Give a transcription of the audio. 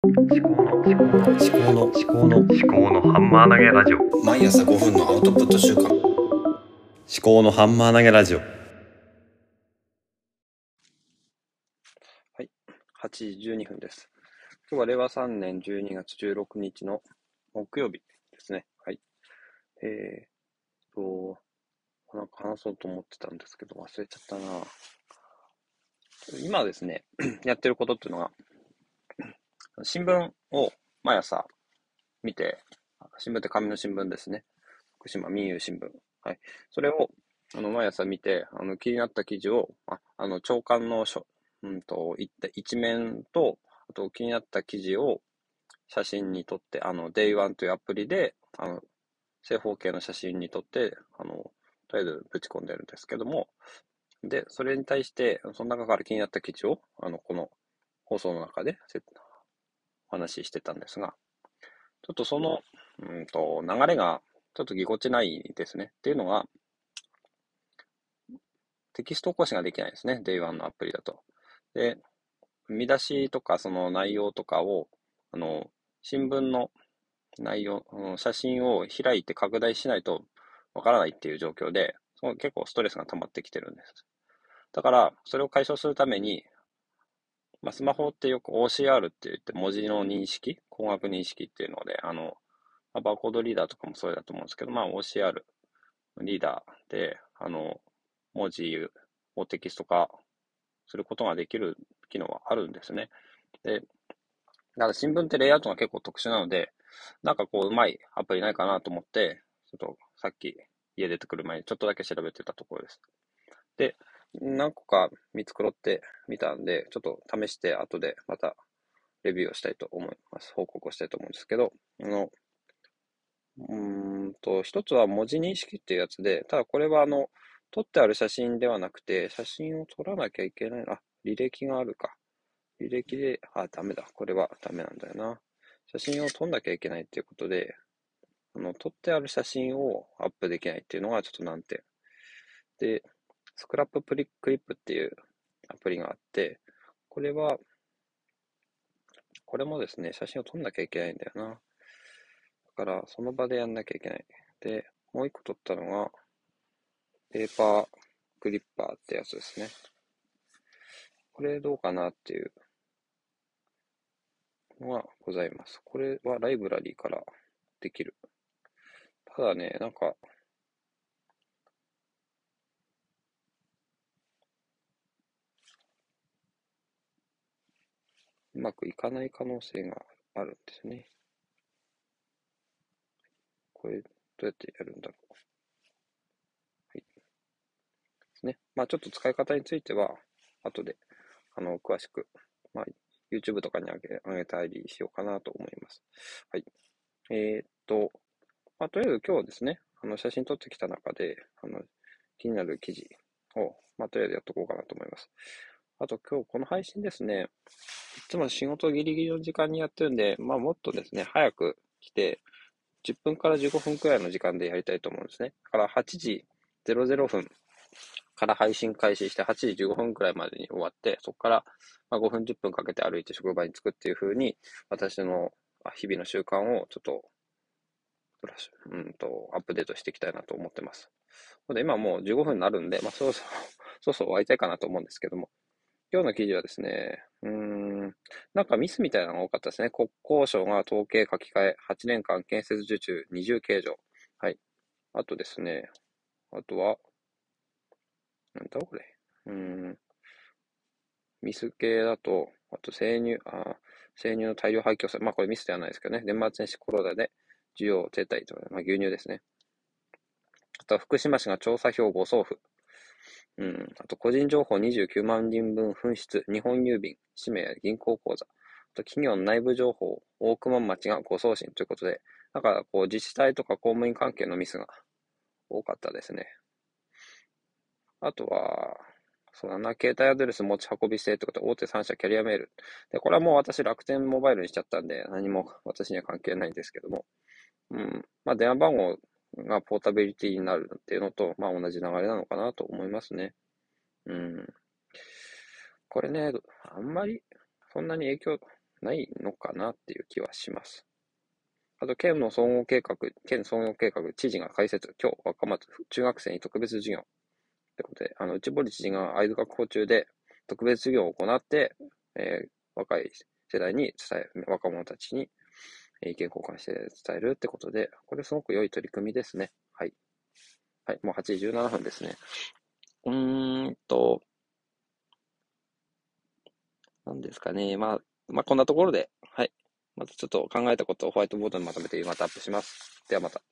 思考の思考の思考の思考の思考のハンマー投げラジオ毎朝5分のアウトプット週間思考のハンマー投げラジオ8時12分です。今日は令和3年12月16日の木曜日ですね。はい。えーと、なんか話そうと思ってたんですけど、忘れちゃったな今ですね、やってることっていうのが、新聞を毎朝見て、新聞って紙の新聞ですね。福島民友新聞。はい。それを、あの、毎朝見て、あの、気になった記事を、ああの、長官の書、うんと、一面と、あと気になった記事を写真に撮って、あの、Day1 というアプリで、あの、正方形の写真に撮って、あの、とりあえずぶち込んでるんですけども、で、それに対して、その中から気になった記事を、あの、この放送の中でお話ししてたんですが、ちょっとその、うんと、流れがちょっとぎこちないですね。っていうのが、テキスト起こしができないですね。Day1 のアプリだと。で、見出しとかその内容とかを、あの、新聞の内容、うん写真を開いて拡大しないとわからないっていう状況で、その結構ストレスが溜まってきてるんです。だから、それを解消するために、まあ、スマホってよく OCR って言って文字の認識、光学認識っていうので、あの、まあバーコードリーダーとかもそれだと思うんですけど、まあ OCR リーダーで、あの、文字をテキスト化することができる機能はあるんですね。で、だから新聞ってレイアウトが結構特殊なので、なんかこう、うまいアプリないかなと思って、ちょっとさっき家出てくる前にちょっとだけ調べてたところです。で、何個か見繕ってみたんで、ちょっと試して後でまたレビューをしたいと思います。報告をしたいと思うんですけど、あの、うんと、一つは文字認識っていうやつで、ただこれはあの、撮ってある写真ではなくて、写真を撮らなきゃいけない。あ、履歴があるか。履歴で、あ、ダメだ。これはダメなんだよな。写真を撮んなきゃいけないっていうことで、あの、撮ってある写真をアップできないっていうのがちょっと難点。で、スクラッププリクリップっていうアプリがあって、これは、これもですね、写真を撮んなきゃいけないんだよな。だから、その場でやんなきゃいけない。で、もう一個撮ったのが、ペーパークリッパーってやつですね。これどうかなっていうのがございます。これはライブラリーからできる。ただね、なんか、うまくいかない可能性があるんですね。これ、どうやってやるんだろう。はい。ですね。まあちょっと使い方については、後で、あの、詳しく、まあ、YouTube とかに上げ、上げたりしようかなと思います。はい。えーっと、まあとりあえず今日はですね、あの、写真撮ってきた中で、あの、気になる記事を、まあとりあえずやっとこうかなと思います。あと今日この配信ですね、いつも仕事ギリギリの時間にやってるんで、まあもっとですね、早く来て、10分から15分くらいの時間でやりたいと思うんですね。だから8時00分から配信開始して8時15分くらいまでに終わって、そこから5分10分かけて歩いて職場に着くっていう風に、私の日々の習慣をちょっと、うんと、アップデートしていきたいなと思ってます。で今もう15分になるんで、まあそろそろ、そろそろ終わりたいかなと思うんですけども、今日の記事はですね、うん、なんかミスみたいなのが多かったですね。国交省が統計書き換え、8年間建設受注二重計上。はい。あとですね、あとは、なんだこれ。うん、ミス系だと、あと生乳、あ生乳の大量廃棄をさまあこれミスではないですけどね。年末年始コロナで需要停滞と、まあ牛乳ですね。あとは福島市が調査票誤送付。うん。あと、個人情報29万人分紛失、日本郵便、氏名や銀行口座。あと、企業の内部情報、大熊町が誤送信ということで、だから、こう、自治体とか公務員関係のミスが多かったですね。あとは、そうだな、携帯アドレス持ち運び制ってことで、大手3社キャリアメール。で、これはもう私楽天モバイルにしちゃったんで、何も私には関係ないんですけども。うん。まあ、電話番号がポータビリティになるっていうのと、まあ同じ流れなのかなと思いますね。うん。これね、あんまり、そんなに影響、ないのかなっていう気はします。あと、県の総合計画、県総合計画、知事が開設、今日、若松、中学生に特別授業。ってことで、あの、内堀知事が会津学校中で特別授業を行って、えー若い世代に伝え、若者たちに意見交換して伝えるってことで、これすごく良い取り組みですね。はい。はい、もう8時17分ですね。うーんと、なんですかね。まあ、まあ、こんなところで、はい。またちょっと考えたことをホワイトボードにまとめてまたアップします。ではまた。